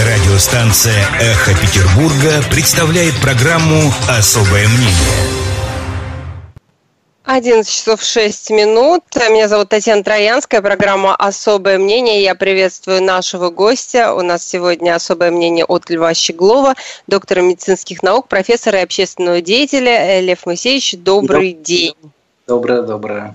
Радиостанция «Эхо Петербурга» представляет программу «Особое мнение». 11 часов 6 минут. Меня зовут Татьяна Троянская, программа «Особое мнение». Я приветствую нашего гостя. У нас сегодня особое мнение от Льва Щеглова, доктора медицинских наук, профессора и общественного деятеля. Лев Моисеевич, добрый Доб... день. Доброе, доброе.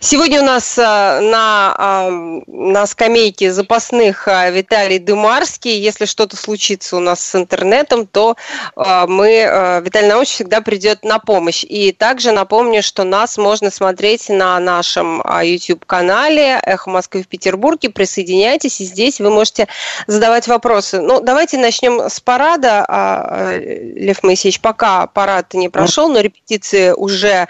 Сегодня у нас э, на, на скамейке запасных э, Виталий Дымарский. Если что-то случится у нас с интернетом, то э, мы, Виталий Наумович всегда придет на помощь. И также напомню, что нас можно смотреть на нашем YouTube-канале «Эхо Москвы в Петербурге». Присоединяйтесь, и здесь вы можете задавать вопросы. Ну, давайте начнем с парада. А, Лев Моисеевич, пока парад не прошел, но репетиции уже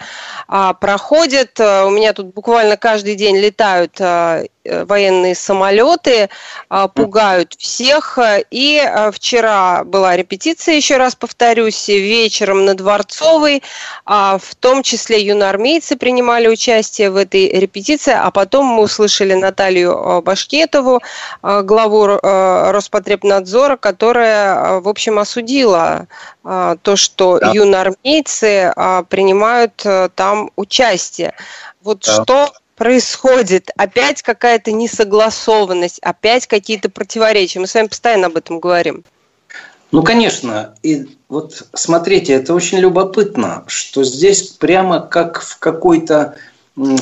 а, проходят. У меня тут буквально каждый день летают а, военные самолеты, а, пугают всех. И а, вчера была репетиция, еще раз повторюсь, вечером на Дворцовой, а, в том числе юноармейцы принимали участие в этой репетиции, а потом мы услышали Наталью Башкетову, главу Роспотребнадзора, которая, в общем, осудила то, что да. юноармейцы принимают там участие. Вот да. что происходит опять какая-то несогласованность, опять какие-то противоречия. Мы с вами постоянно об этом говорим. Ну, конечно. И вот смотрите, это очень любопытно, что здесь прямо как в какой-то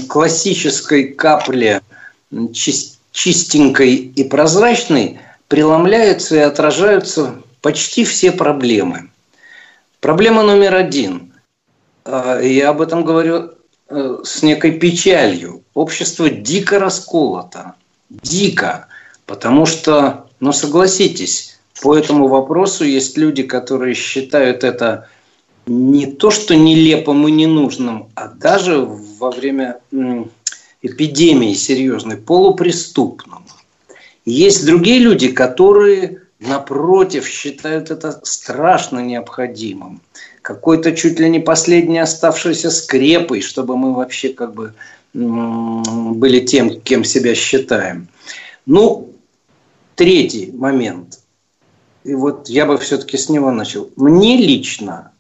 классической капле чистенькой и прозрачной преломляются и отражаются почти все проблемы. Проблема номер один. А, я об этом говорю с некой печалью. Общество дико расколото. Дико. Потому что, ну согласитесь, по этому вопросу есть люди, которые считают это не то, что нелепым и ненужным, а даже во время эпидемии серьезной полупреступным. Есть другие люди, которые, напротив, считают это страшно необходимым какой-то чуть ли не последний оставшийся скрепой, чтобы мы вообще как бы были тем, кем себя считаем. Ну, третий момент. И вот я бы все-таки с него начал. Мне лично,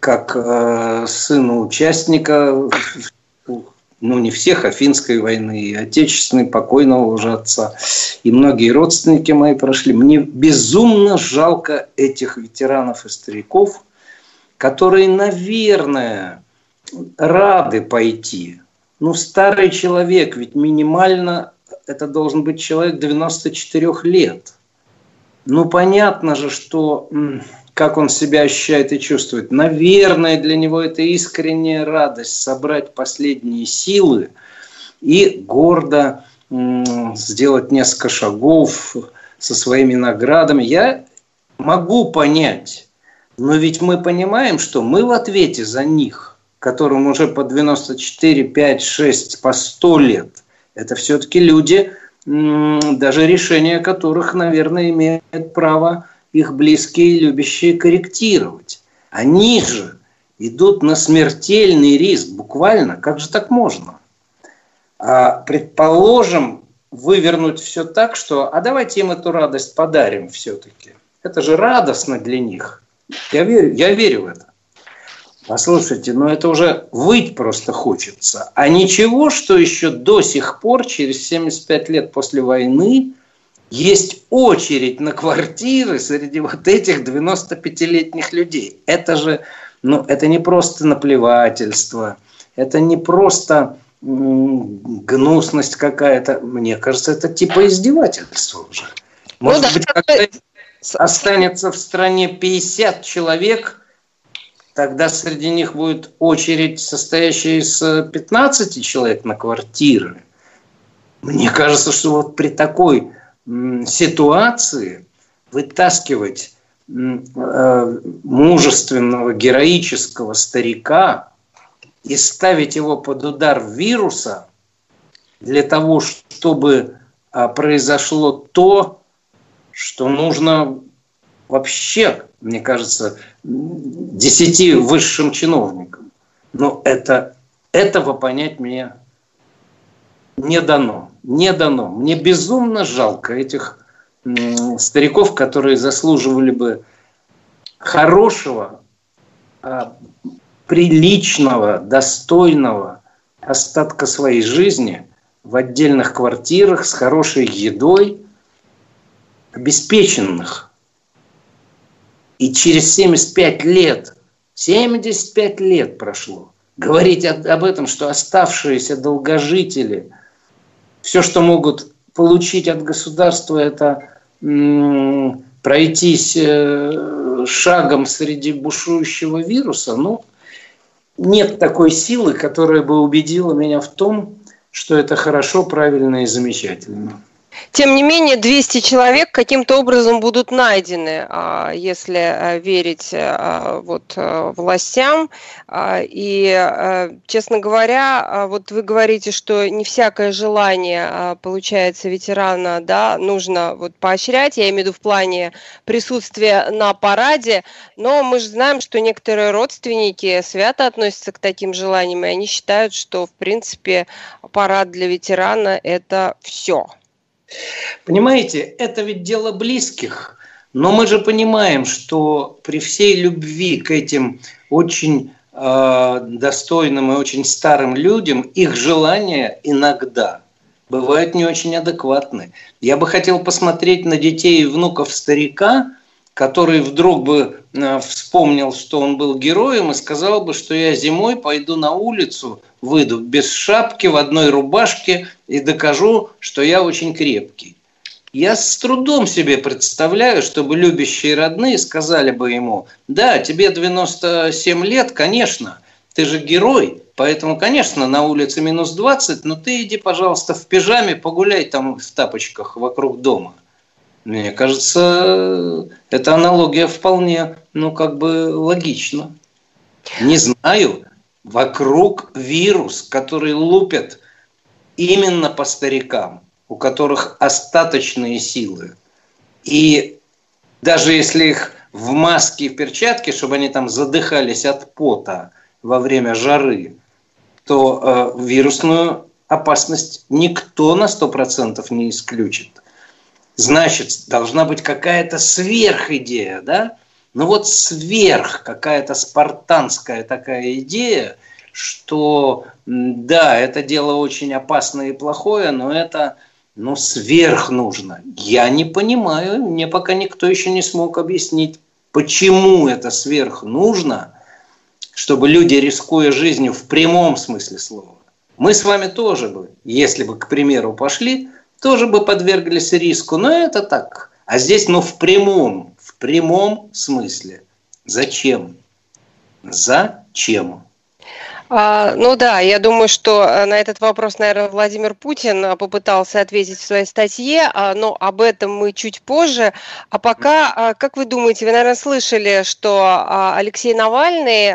как э, сыну участника, ну не всех, а финской войны, и отечественной, покойного уже отца, и многие родственники мои прошли, мне безумно жалко этих ветеранов и стариков – которые, наверное, рады пойти. Ну, старый человек, ведь минимально это должен быть человек 94 лет. Ну, понятно же, что как он себя ощущает и чувствует. Наверное, для него это искренняя радость собрать последние силы и гордо сделать несколько шагов со своими наградами. Я могу понять, но ведь мы понимаем, что мы в ответе за них, которым уже по 94, 5, 6, по 100 лет. Это все-таки люди, даже решения которых, наверное, имеют право их близкие и любящие корректировать. Они же идут на смертельный риск, буквально. Как же так можно? А, предположим, вывернуть все так, что а давайте им эту радость подарим все-таки. Это же радостно для них. Я верю, я верю в это. Послушайте, ну это уже выть просто хочется. А ничего, что еще до сих пор, через 75 лет после войны, есть очередь на квартиры среди вот этих 95-летних людей. Это же, ну, это не просто наплевательство, это не просто гнусность какая-то. Мне кажется, это типа издевательство уже. Может ну, да, быть, когда останется в стране 50 человек, тогда среди них будет очередь, состоящая из 15 человек на квартиры. Мне кажется, что вот при такой ситуации вытаскивать э, мужественного, героического старика и ставить его под удар вируса для того, чтобы а, произошло то, что нужно вообще, мне кажется, десяти высшим чиновникам. Но это, этого понять мне не дано. Не дано. Мне безумно жалко этих стариков, которые заслуживали бы хорошего, а, приличного, достойного остатка своей жизни в отдельных квартирах с хорошей едой, обеспеченных. И через 75 лет, 75 лет прошло, говорить об этом, что оставшиеся долгожители, все, что могут получить от государства, это пройтись э, шагом среди бушующего вируса, ну, нет такой силы, которая бы убедила меня в том, что это хорошо, правильно и замечательно. Тем не менее, 200 человек каким-то образом будут найдены, а, если э, верить э, вот, властям. А, и, честно говоря, а, вот вы говорите, что не всякое желание, получается, ветерана да, нужно вот поощрять, я имею в виду в плане присутствия на параде, но мы же знаем, что некоторые родственники свято относятся к таким желаниям, и они считают, что, в принципе, парад для ветерана – это все – Понимаете, это ведь дело близких. Но мы же понимаем, что при всей любви к этим очень э, достойным и очень старым людям, их желания иногда бывают не очень адекватны. Я бы хотел посмотреть на детей и внуков старика, который вдруг бы э, вспомнил, что он был героем и сказал бы, что я зимой пойду на улицу, выйду без шапки, в одной рубашке и докажу, что я очень крепкий. Я с трудом себе представляю, чтобы любящие родные сказали бы ему, да, тебе 97 лет, конечно, ты же герой, поэтому, конечно, на улице минус 20, но ты иди, пожалуйста, в пижаме, погуляй там в тапочках вокруг дома. Мне кажется, эта аналогия вполне, ну, как бы логична. Не знаю, вокруг вирус, который лупят именно по старикам, у которых остаточные силы. И даже если их в маске и в перчатке, чтобы они там задыхались от пота во время жары, то э, вирусную опасность никто на 100% не исключит. Значит, должна быть какая-то сверхидея, да? Ну вот сверх какая-то спартанская такая идея, что да, это дело очень опасное и плохое, но это ну, сверх нужно. Я не понимаю, мне пока никто еще не смог объяснить, почему это сверх нужно, чтобы люди, рискуя жизнью в прямом смысле слова, мы с вами тоже бы, если бы, к примеру, пошли, тоже бы подверглись риску. Но это так. А здесь, ну, в прямом, в прямом смысле. Зачем? Зачем? А, ну да, я думаю, что э, на этот вопрос, наверное, Владимир Путин э, попытался ответить в своей статье, а, но об этом мы чуть позже. А пока, а, как вы думаете, вы, наверное, слышали, что Алексей Навальный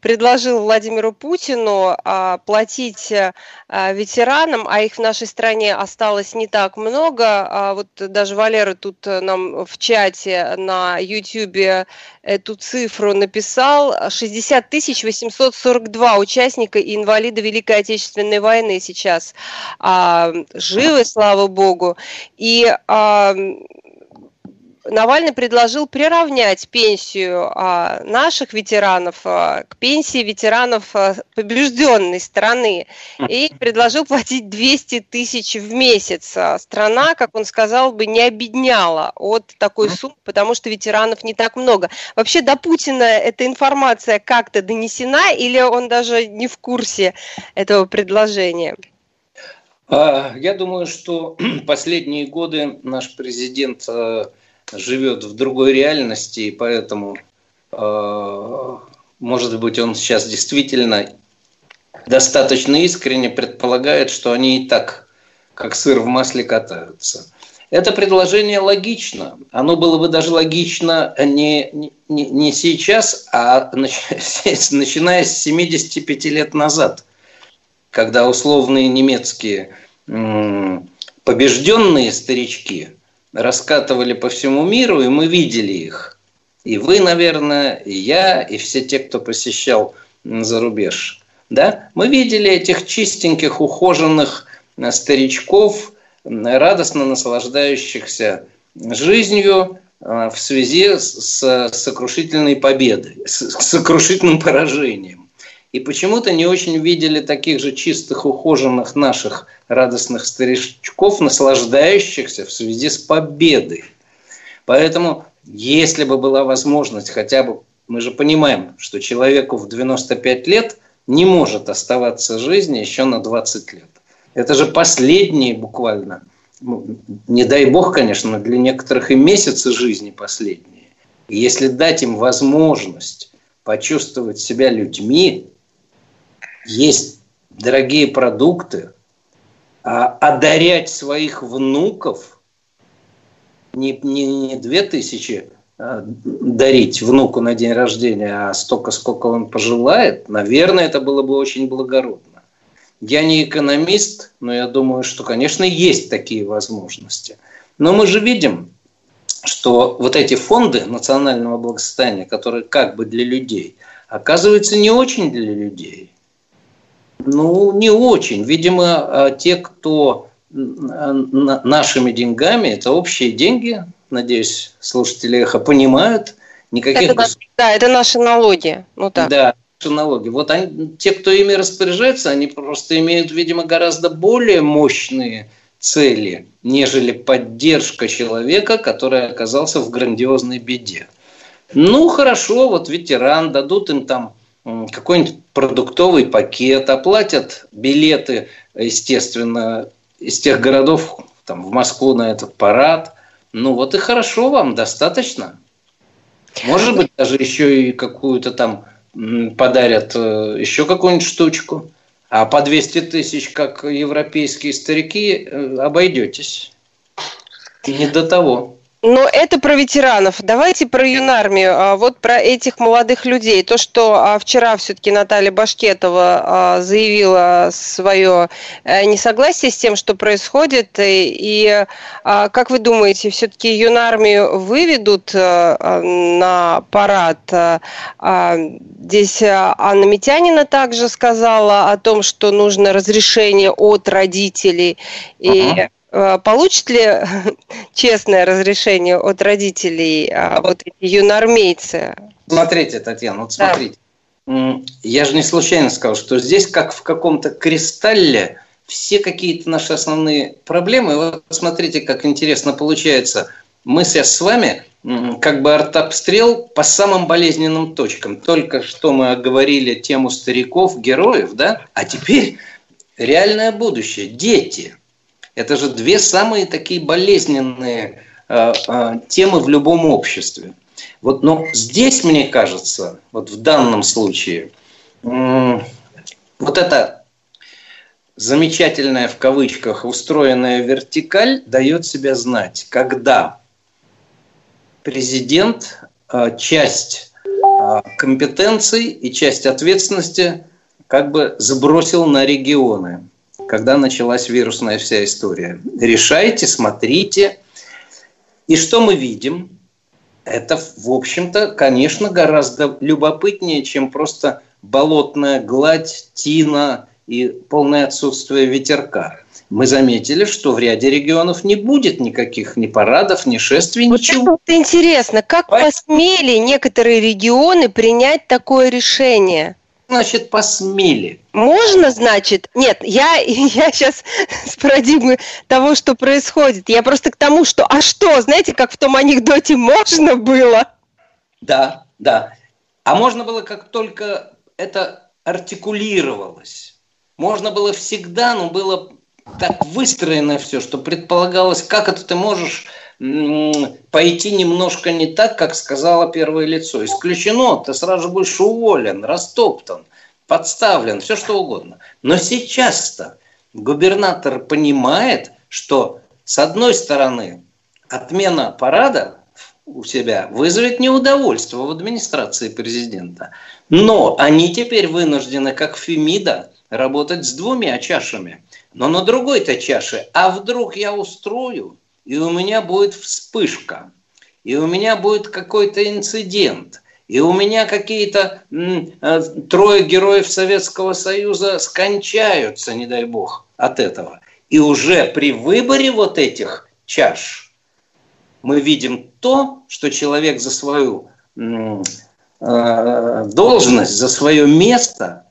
предложил Владимиру Путину платить э, ветеранам, а их в нашей стране осталось не так много. Вот даже Валера тут нам в чате на YouTube эту цифру написал. 60 842 участника и инвалида Великой Отечественной войны сейчас а, живы, слава богу. И а, Навальный предложил приравнять пенсию а, наших ветеранов а, к пенсии ветеранов а, побежденной страны и предложил платить 200 тысяч в месяц. Страна, как он сказал бы, не обедняла от такой суммы, потому что ветеранов не так много. Вообще до Путина эта информация как-то донесена или он даже не в курсе этого предложения? Я думаю, что последние годы наш президент живет в другой реальности, и поэтому, э, может быть, он сейчас действительно достаточно искренне предполагает, что они и так, как сыр в масле, катаются. Это предложение логично. Оно было бы даже логично не, не, не сейчас, а начиная с 75 лет назад, когда условные немецкие побежденные старички – раскатывали по всему миру, и мы видели их. И вы, наверное, и я, и все те, кто посещал за рубеж. Да? Мы видели этих чистеньких, ухоженных э, старичков, радостно наслаждающихся жизнью в связи с сокрушительной победой, с сокрушительным поражением. И почему-то не очень видели таких же чистых, ухоженных наших радостных старичков, наслаждающихся в связи с победой. Поэтому, если бы была возможность хотя бы, мы же понимаем, что человеку в 95 лет не может оставаться жизни еще на 20 лет. Это же последние буквально, ну, не дай бог, конечно, но для некоторых и месяцы жизни последние. Если дать им возможность почувствовать себя людьми, есть дорогие продукты, а одарять своих внуков не, не, не две тысячи а, дарить внуку на день рождения, а столько, сколько он пожелает, наверное, это было бы очень благородно. Я не экономист, но я думаю, что, конечно, есть такие возможности. Но мы же видим, что вот эти фонды национального благосостояния, которые как бы для людей, оказываются не очень для людей. Ну, не очень. Видимо, а, те, кто нашими деньгами, это общие деньги, надеюсь, слушатели эхо понимают, никаких... Это, да, это наши налоги. Ну, так. Да, наши налоги. Вот они, те, кто ими распоряжается, они просто имеют, видимо, гораздо более мощные цели, нежели поддержка человека, который оказался в грандиозной беде. Ну, хорошо, вот ветеран, дадут им там какой-нибудь продуктовый пакет, оплатят билеты, естественно, из тех городов там, в Москву на этот парад. Ну вот и хорошо вам, достаточно. Может быть, даже еще и какую-то там подарят э, еще какую-нибудь штучку. А по 200 тысяч, как европейские старики, э, обойдетесь. Не до того. Но это про ветеранов. Давайте про юнармию. А, вот про этих молодых людей. То, что а, вчера все-таки Наталья Башкетова а, заявила свое э, несогласие с тем, что происходит. И как вы думаете, все-таки юнармию выведут на парад? Здесь Анна Митянина также сказала о том, что нужно разрешение от родителей. И Э, получат ли честное разрешение от родителей а, вот эти юноармейцы? Смотрите, Татьяна, вот смотрите. Да. Я же не случайно сказал, что здесь, как в каком-то кристалле, все какие-то наши основные проблемы. Вот смотрите, как интересно получается. Мы сейчас с вами как бы артобстрел по самым болезненным точкам. Только что мы оговорили тему стариков, героев, да? А теперь реальное будущее. Дети – это же две самые такие болезненные э, э, темы в любом обществе. Вот, но здесь, мне кажется, вот в данном случае, э, вот эта замечательная в кавычках устроенная вертикаль дает себя знать, когда президент э, часть э, компетенций и часть ответственности как бы забросил на регионы когда началась вирусная вся история. Решайте, смотрите. И что мы видим? Это, в общем-то, конечно, гораздо любопытнее, чем просто болотная гладь, тина и полное отсутствие ветерка. Мы заметили, что в ряде регионов не будет никаких ни парадов, ни шествий, вот ничего. Это интересно, как посмели некоторые регионы принять такое решение? Значит посмели? Можно, значит? Нет, я, я сейчас с парадигмы того, что происходит. Я просто к тому, что, а что, знаете, как в том анекдоте, можно было? Да, да. А можно было, как только это артикулировалось. Можно было всегда, но было так выстроено все, что предполагалось, как это ты можешь пойти немножко не так, как сказала первое лицо. Исключено, ты сразу будешь уволен, растоптан, подставлен, все что угодно. Но сейчас-то губернатор понимает, что с одной стороны отмена парада у себя вызовет неудовольствие в администрации президента. Но они теперь вынуждены, как Фемида, работать с двумя чашами. Но на другой-то чаше, а вдруг я устрою и у меня будет вспышка, и у меня будет какой-то инцидент, и у меня какие-то э, трое героев Советского Союза скончаются, не дай бог, от этого. И уже при выборе вот этих чаш мы видим то, что человек за свою э, должность, за свое место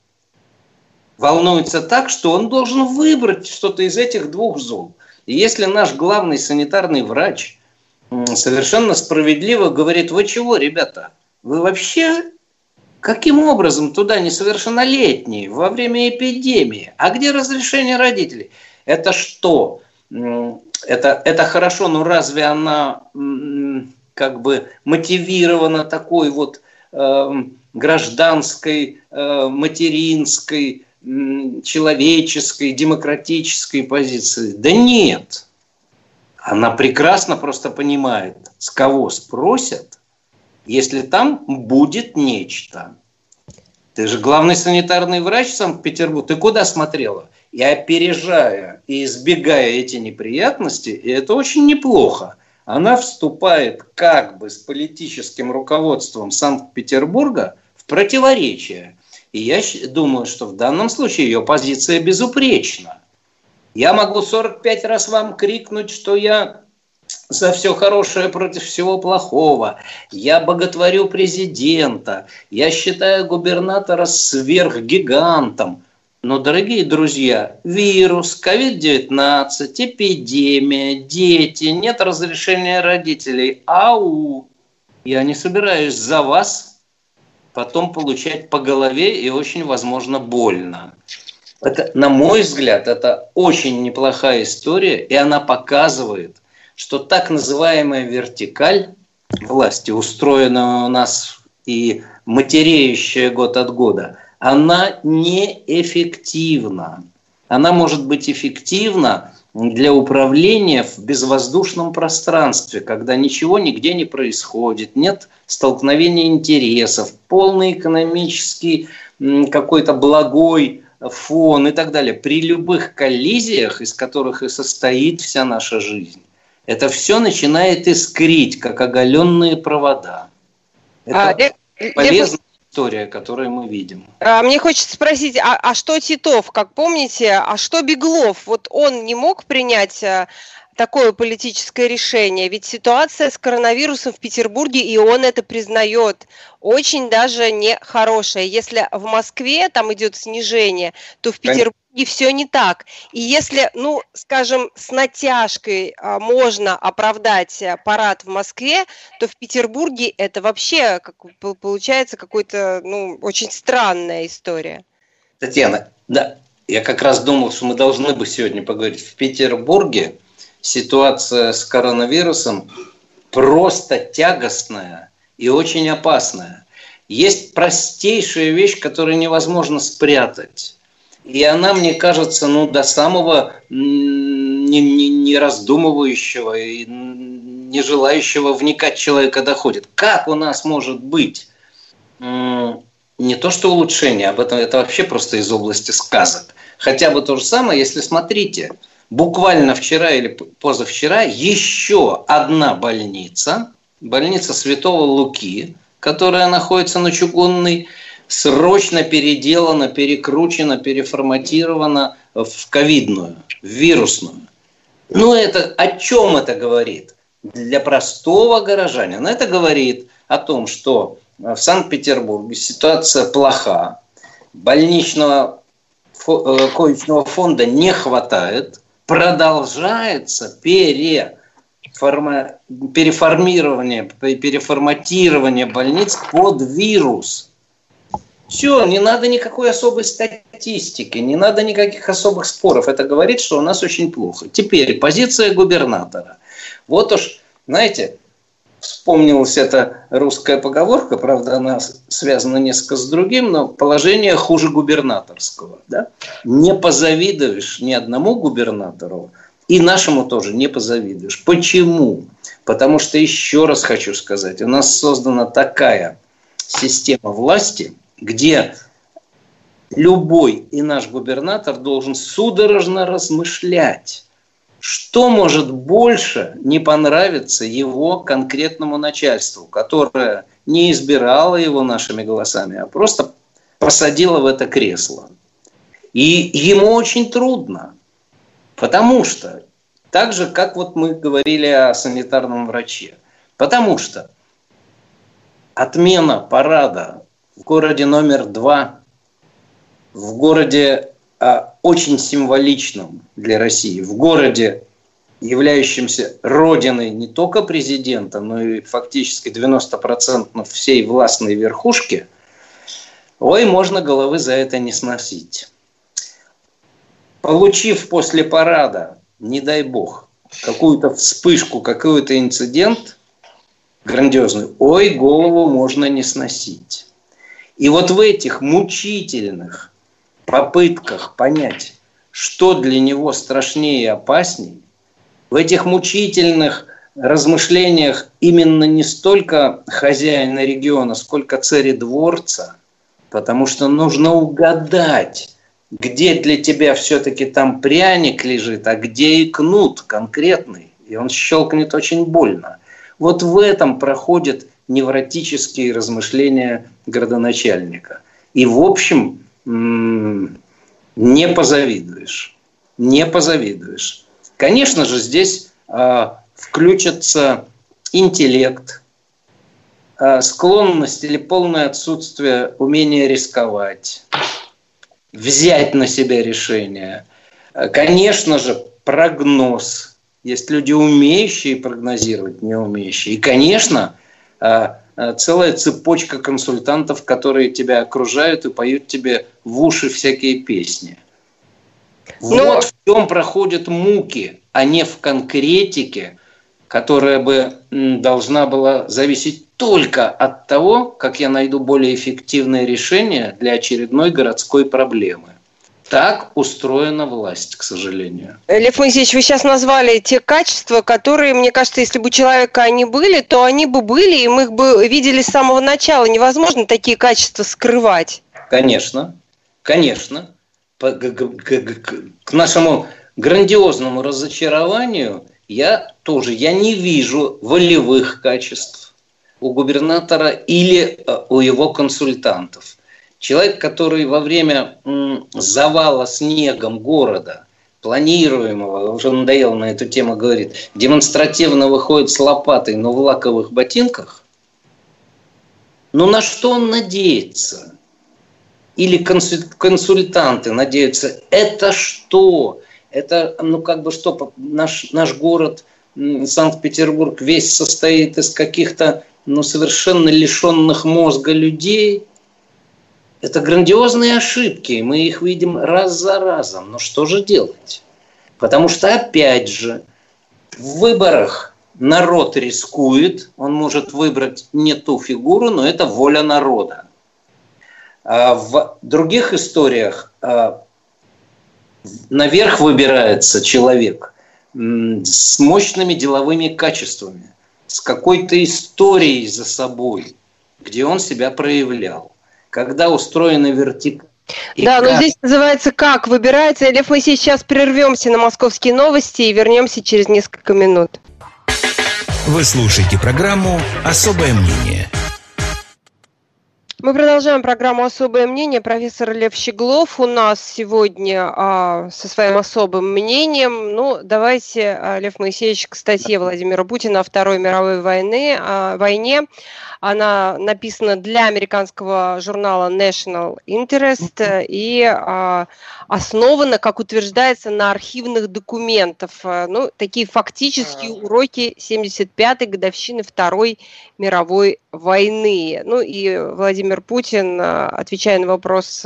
волнуется так, что он должен выбрать что-то из этих двух зол. И если наш главный санитарный врач совершенно справедливо говорит, вы чего, ребята, вы вообще каким образом туда несовершеннолетние во время эпидемии? А где разрешение родителей? Это что? Это, это хорошо, но разве она как бы мотивирована такой вот э, гражданской, э, материнской, человеческой, демократической позиции. Да нет. Она прекрасно просто понимает, с кого спросят, если там будет нечто. Ты же главный санитарный врач Санкт-Петербурга. Ты куда смотрела? И опережая и избегая эти неприятности, и это очень неплохо, она вступает как бы с политическим руководством Санкт-Петербурга в противоречие. И я думаю, что в данном случае ее позиция безупречна. Я могу 45 раз вам крикнуть, что я за все хорошее против всего плохого. Я боготворю президента. Я считаю губернатора сверхгигантом. Но, дорогие друзья, вирус, COVID-19, эпидемия, дети, нет разрешения родителей. Ау! Я не собираюсь за вас потом получать по голове и очень, возможно, больно. Это, на мой взгляд, это очень неплохая история, и она показывает, что так называемая вертикаль власти, устроенная у нас и матереющая год от года, она неэффективна. Она может быть эффективна для управления в безвоздушном пространстве, когда ничего нигде не происходит, нет столкновения интересов, полный экономический какой-то благой фон и так далее. При любых коллизиях, из которых и состоит вся наша жизнь, это все начинает искрить, как оголенные провода. Это а, полезно история, которую мы видим. А, мне хочется спросить, а, а что Титов, как помните, а что Беглов? Вот он не мог принять а, такое политическое решение? Ведь ситуация с коронавирусом в Петербурге, и он это признает, очень даже нехорошая. Если в Москве там идет снижение, то в Петербурге и все не так. И если, ну, скажем, с натяжкой а, можно оправдать э, парад в Москве, то в Петербурге это вообще как, получается какой-то, ну, очень странная история. Татьяна, да, я как раз думал, что мы должны бы сегодня поговорить. В Петербурге ситуация с коронавирусом просто тягостная и очень опасная. Есть простейшая вещь, которую невозможно спрятать и она, мне кажется, ну, до самого не, не, не раздумывающего и не желающего вникать человека доходит. Как у нас может быть не то что улучшение, об этом это вообще просто из области сказок. Хотя бы то же самое, если смотрите, буквально вчера или позавчера еще одна больница, больница Святого Луки, которая находится на Чугунной, срочно переделана, перекручена, переформатирована в ковидную, в вирусную. Ну, это о чем это говорит? Для простого горожанина это говорит о том, что в Санкт-Петербурге ситуация плоха, больничного э, коечного фонда не хватает, продолжается переформа... переформирование, переформатирование больниц под вирус – все, не надо никакой особой статистики, не надо никаких особых споров. Это говорит, что у нас очень плохо. Теперь позиция губернатора. Вот уж, знаете, вспомнилась эта русская поговорка, правда, она связана несколько с другим, но положение хуже губернаторского. Да? Не позавидуешь ни одному губернатору, и нашему тоже не позавидуешь. Почему? Потому что, еще раз хочу сказать, у нас создана такая система власти – где любой и наш губернатор должен судорожно размышлять, что может больше не понравиться его конкретному начальству, которое не избирало его нашими голосами, а просто посадило в это кресло. И ему очень трудно, потому что Так же, как вот мы говорили о санитарном враче. Потому что отмена парада в городе номер два, в городе очень символичном для России, в городе, являющемся родиной не только президента, но и фактически 90% всей властной верхушки, ой, можно головы за это не сносить. Получив после парада, не дай бог, какую-то вспышку, какой-то инцидент грандиозный, ой, голову можно не сносить. И вот в этих мучительных попытках понять, что для него страшнее и опасней, в этих мучительных размышлениях именно не столько хозяина региона, сколько царедворца, потому что нужно угадать, где для тебя все-таки там пряник лежит, а где и кнут конкретный, и он щелкнет очень больно. Вот в этом проходят невротические размышления градоначальника. И, в общем, не позавидуешь. Не позавидуешь. Конечно же, здесь э, включится интеллект, э, склонность или полное отсутствие умения рисковать, взять на себя решение. Конечно же, прогноз. Есть люди, умеющие прогнозировать, не умеющие. И, конечно, а, а, целая цепочка консультантов, которые тебя окружают и поют тебе в уши всякие песни. Но... Вот в чем проходят муки, а не в конкретике, которая бы должна была зависеть только от того, как я найду более эффективное решение для очередной городской проблемы. Так устроена власть, к сожалению. Лев Моисеевич, вы сейчас назвали те качества, которые, мне кажется, если бы у человека они были, то они бы были, и мы их бы видели с самого начала. Невозможно такие качества скрывать. Конечно, конечно. К нашему грандиозному разочарованию я тоже я не вижу волевых качеств у губернатора или э, у его консультантов. Человек, который во время завала снегом города, планируемого, уже надоело на эту тему говорит, демонстративно выходит с лопатой, но в лаковых ботинках, ну на что он надеется? Или консультанты надеются, это что? Это, ну как бы что, наш, наш город, Санкт-Петербург, весь состоит из каких-то, ну совершенно лишенных мозга людей – это грандиозные ошибки, мы их видим раз за разом. Но что же делать? Потому что, опять же, в выборах народ рискует, он может выбрать не ту фигуру, но это воля народа. А в других историях а, наверх выбирается человек с мощными деловыми качествами, с какой-то историей за собой, где он себя проявлял когда устроена вертикаль. Да, но здесь называется как выбирается. Лев, мы сейчас прервемся на московские новости и вернемся через несколько минут. Вы слушаете программу «Особое мнение». Мы продолжаем программу «Особое мнение». Профессор Лев Щеглов у нас сегодня а, со своим особым мнением. Ну, давайте, а, Лев Моисеевич, к статье Владимира Путина о Второй мировой войны, а, войне. Она написана для американского журнала National Interest и а, основана, как утверждается, на архивных документах. Ну, такие фактические уроки 75-й годовщины Второй мировой войны. Ну и Владимир Путин, отвечая на вопрос,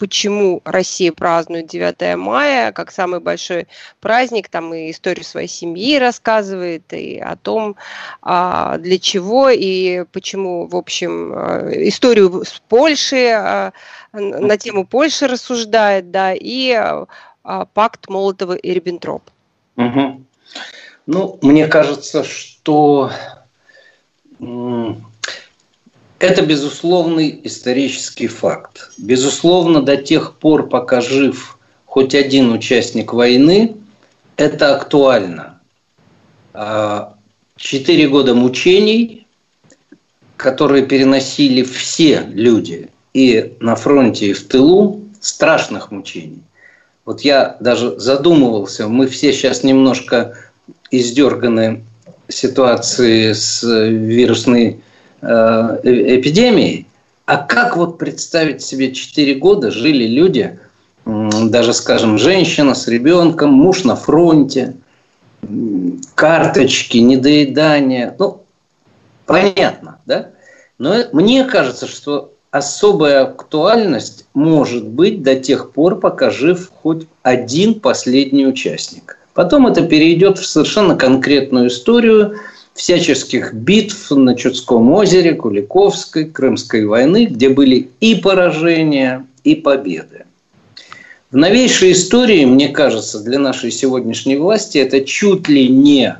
почему Россия празднует 9 мая как самый большой праздник, там и историю своей семьи рассказывает, и о том, а, для чего и почему, в общем, а, историю с Польшей, а, на тему Польши рассуждает, да, и пакт Молотова и Риббентроп. Угу. Ну, мне кажется, что это безусловный исторический факт. Безусловно, до тех пор, пока жив хоть один участник войны, это актуально. А, четыре года мучений, которые переносили все люди и на фронте, и в тылу, страшных мучений. Вот я даже задумывался, мы все сейчас немножко издерганы ситуации с вирусной э, эпидемией, а как вот представить себе 4 года жили люди, даже, скажем, женщина с ребенком, муж на фронте, карточки, недоедание. Ну, понятно, да? Но мне кажется, что особая актуальность может быть до тех пор, пока жив хоть один последний участник. Потом это перейдет в совершенно конкретную историю всяческих битв на Чудском озере, Куликовской, Крымской войны, где были и поражения, и победы. В новейшей истории, мне кажется, для нашей сегодняшней власти это чуть ли не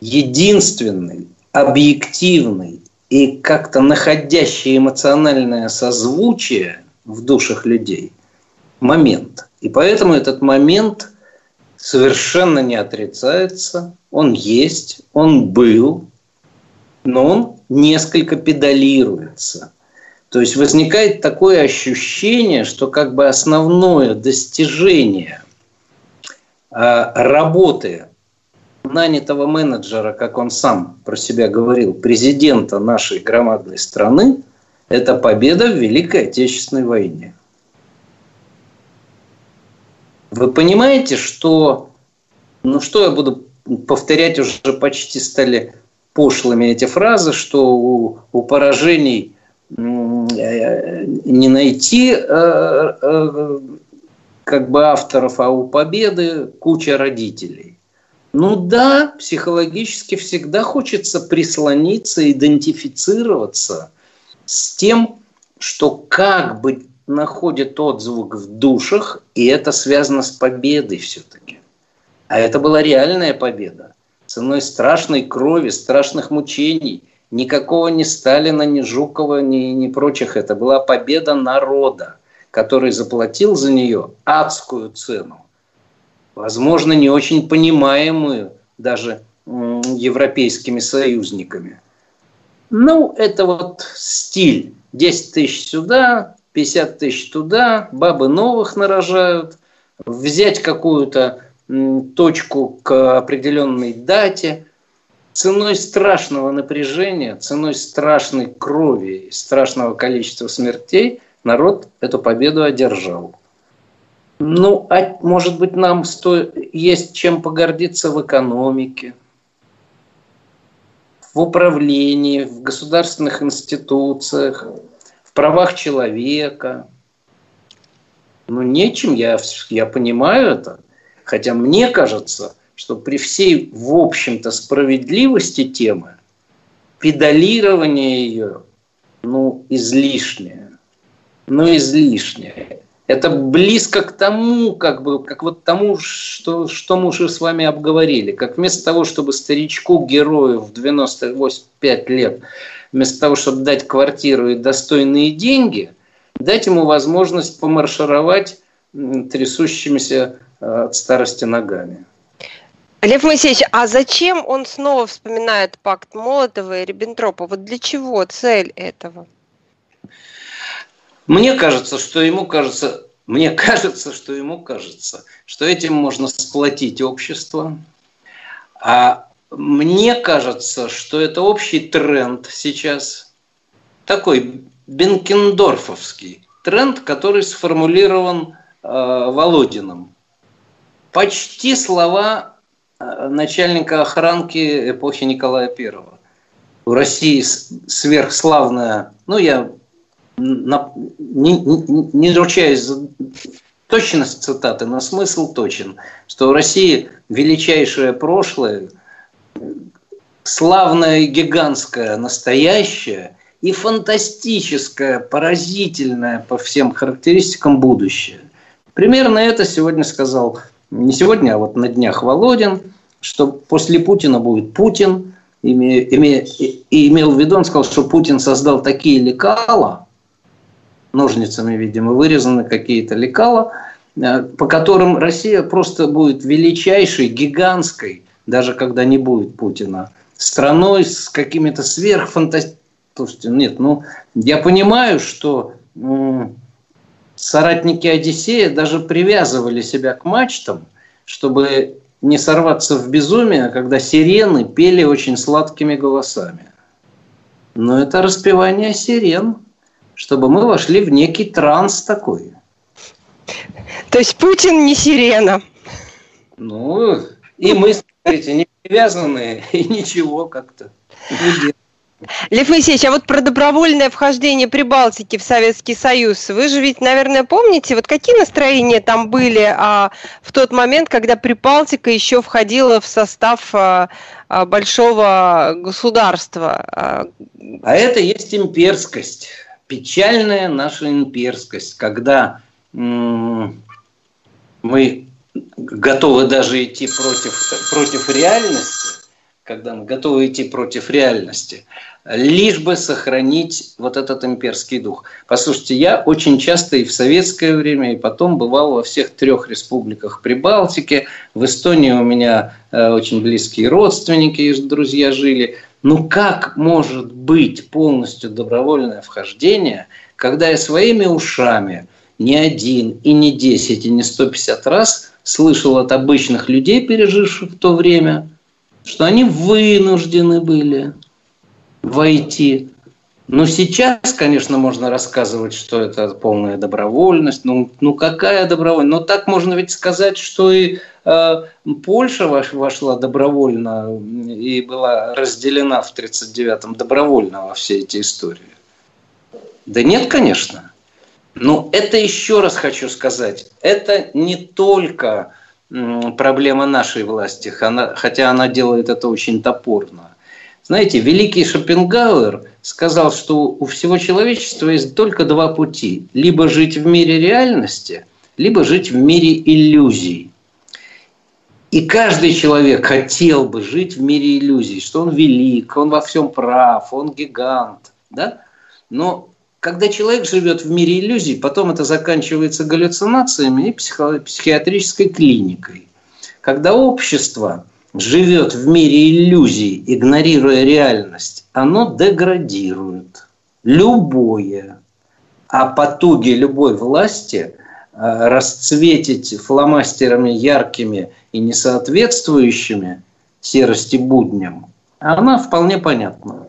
единственный, объективный и как-то находящий эмоциональное созвучие в душах людей момент. И поэтому этот момент совершенно не отрицается, он есть, он был, но он несколько педалируется. То есть возникает такое ощущение, что как бы основное достижение а, работы нанятого менеджера, как он сам про себя говорил, президента нашей громадной страны, это победа в Великой Отечественной войне. Вы понимаете, что, ну что я буду повторять, уже почти стали пошлыми эти фразы, что у, у поражений Э, не найти э, э, как бы авторов, а у победы куча родителей. Ну да, психологически всегда хочется прислониться, идентифицироваться с тем, что как бы находит отзвук в душах, и это связано с победой все-таки. А это была реальная победа. Ценой страшной крови, страшных мучений – Никакого ни Сталина, ни Жукова, ни, ни прочих. Это была победа народа, который заплатил за нее адскую цену. Возможно, не очень понимаемую даже европейскими союзниками. Ну, это вот стиль. 10 тысяч сюда, 50 тысяч туда, бабы новых нарожают. Взять какую-то точку к определенной дате – ценой страшного напряжения, ценой страшной крови страшного количества смертей народ эту победу одержал. Ну, а может быть, нам сто... есть чем погордиться в экономике, в управлении, в государственных институциях, правах человека. Ну, нечем, я, я понимаю это. Хотя мне кажется – что при всей, в общем-то, справедливости темы, педалирование ее, ну, излишнее. Ну, излишнее. Это близко к тому, как бы, как вот тому, что, что мы уже с вами обговорили. Как вместо того, чтобы старичку-герою в 95 лет, вместо того, чтобы дать квартиру и достойные деньги, дать ему возможность помаршировать трясущимися э, от старости ногами. Лев Моисеевич, а зачем он снова вспоминает пакт Молотова и Риббентропа? Вот для чего цель этого? Мне кажется, что ему кажется, мне кажется, что ему кажется, что этим можно сплотить общество. А мне кажется, что это общий тренд сейчас, такой бенкендорфовский тренд, который сформулирован э, Володиным. Почти слова начальника охранки эпохи Николая Первого. В России сверхславная, ну я не, не, не ручаюсь за точность цитаты, но смысл точен, что в России величайшее прошлое, славное, гигантское настоящее и фантастическое, поразительное по всем характеристикам будущее. Примерно это сегодня сказал, не сегодня, а вот на днях Володин – что после Путина будет Путин, и имел в виду, он сказал, что Путин создал такие лекала, ножницами, видимо, вырезаны какие-то лекала, э, по которым Россия просто будет величайшей, гигантской, даже когда не будет Путина, страной с какими-то сверхфантастическими... Слушайте, нет, ну, я понимаю, что соратники Одиссея даже привязывали себя к мачтам, чтобы не сорваться в безумие, когда сирены пели очень сладкими голосами. Но это распевание сирен, чтобы мы вошли в некий транс такой. То есть Путин не сирена? Ну, и мы, смотрите, не привязанные, и ничего как-то. Лев Моисеевич, а вот про добровольное вхождение Прибалтики в Советский Союз, вы же ведь, наверное, помните, вот какие настроения там были а, в тот момент, когда Прибалтика еще входила в состав а, а, большого государства? А, а это есть имперскость, печальная наша имперскость, когда мы готовы даже идти против, против реальности, когда мы готовы идти против реальности, лишь бы сохранить вот этот имперский дух. Послушайте, я очень часто и в советское время, и потом бывал во всех трех республиках Прибалтики. В Эстонии у меня э, очень близкие родственники и друзья жили. Ну как может быть полностью добровольное вхождение, когда я своими ушами не один, и не десять, и не сто пятьдесят раз слышал от обычных людей, переживших в то время, что они вынуждены были войти. Но сейчас, конечно, можно рассказывать, что это полная добровольность. Ну, ну какая добровольность? Но так можно ведь сказать, что и э, Польша вошла добровольно и была разделена в 1939-м добровольно во все эти истории. Да нет, конечно. Но это еще раз хочу сказать, это не только проблема нашей власти, хотя она делает это очень топорно. Знаете, великий Шопенгауэр сказал, что у всего человечества есть только два пути. Либо жить в мире реальности, либо жить в мире иллюзий. И каждый человек хотел бы жить в мире иллюзий, что он велик, он во всем прав, он гигант. Да? Но когда человек живет в мире иллюзий, потом это заканчивается галлюцинациями и психиатрической клиникой. Когда общество живет в мире иллюзий, игнорируя реальность, оно деградирует. Любое. А потуги любой власти э, расцветить фломастерами яркими и несоответствующими серости будням, она вполне понятна.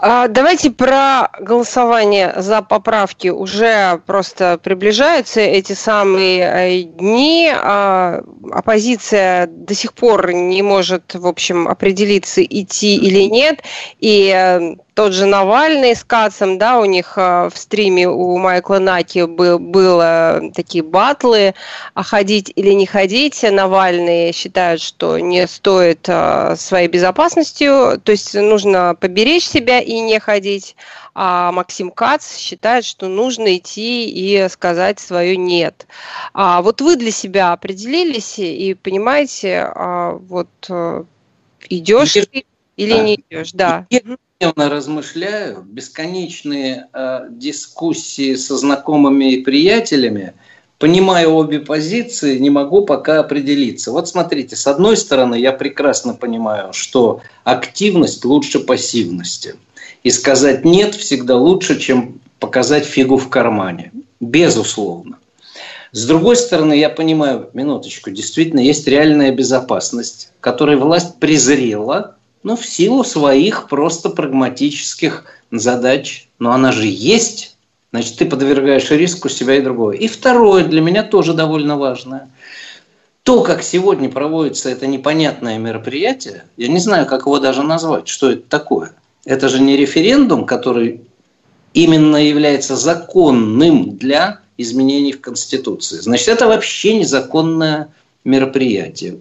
А, давайте про голосование за поправки. Уже просто приближаются эти самые э, дни. А, оппозиция до сих пор не может, в общем, определиться, идти или нет. И э, тот же Навальный с Кацем, да, у них э, в стриме у Майкла Наки был, было такие батлы, а ходить или не ходить. Навальный считает, что не стоит своей безопасностью, то есть нужно поберечь себя и не ходить. А Максим Кац считает, что нужно идти и сказать свое «нет». А вот вы для себя определились и понимаете, а вот э, идешь или не идешь, да ежедневно размышляю, бесконечные э, дискуссии со знакомыми и приятелями, понимаю обе позиции, не могу пока определиться. Вот смотрите, с одной стороны, я прекрасно понимаю, что активность лучше пассивности. И сказать «нет» всегда лучше, чем показать фигу в кармане. Безусловно. С другой стороны, я понимаю, минуточку, действительно есть реальная безопасность, которую власть презрела – ну, в силу своих просто прагматических задач. Но она же есть. Значит, ты подвергаешь риску себя и другого. И второе, для меня тоже довольно важное. То, как сегодня проводится это непонятное мероприятие, я не знаю, как его даже назвать, что это такое. Это же не референдум, который именно является законным для изменений в Конституции. Значит, это вообще незаконное мероприятие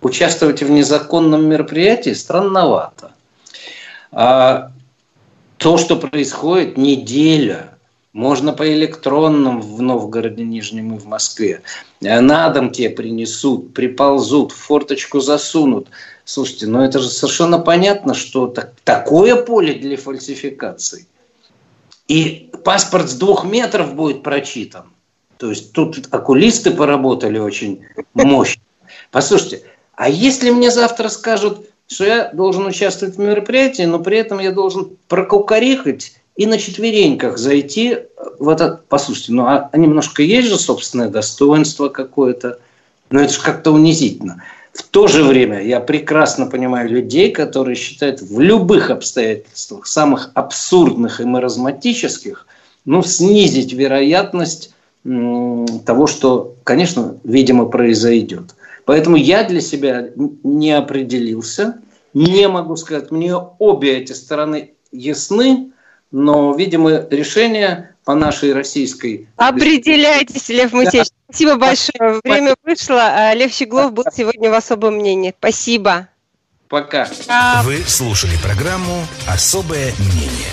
участвовать в незаконном мероприятии странновато. А то, что происходит неделя, можно по электронным в Новгороде Нижнем и в Москве. На дом тебе принесут, приползут, в форточку засунут. Слушайте, ну это же совершенно понятно, что так, такое поле для фальсификаций. И паспорт с двух метров будет прочитан. То есть тут окулисты поработали очень мощно. Послушайте, а если мне завтра скажут, что я должен участвовать в мероприятии, но при этом я должен прокукарехать и на четвереньках зайти в этот... Послушайте, ну а немножко есть же собственное достоинство какое-то. Но это же как-то унизительно. В то же время я прекрасно понимаю людей, которые считают в любых обстоятельствах, самых абсурдных и маразматических, ну, снизить вероятность того, что, конечно, видимо, произойдет. Поэтому я для себя не определился, не могу сказать, мне обе эти стороны ясны, но, видимо, решение по нашей российской... Определяйтесь, Лев Мусевич. Спасибо большое. Время вышло. А Лев Щеглов был сегодня в особом мнении. Спасибо. Пока. Вы слушали программу «Особое мнение».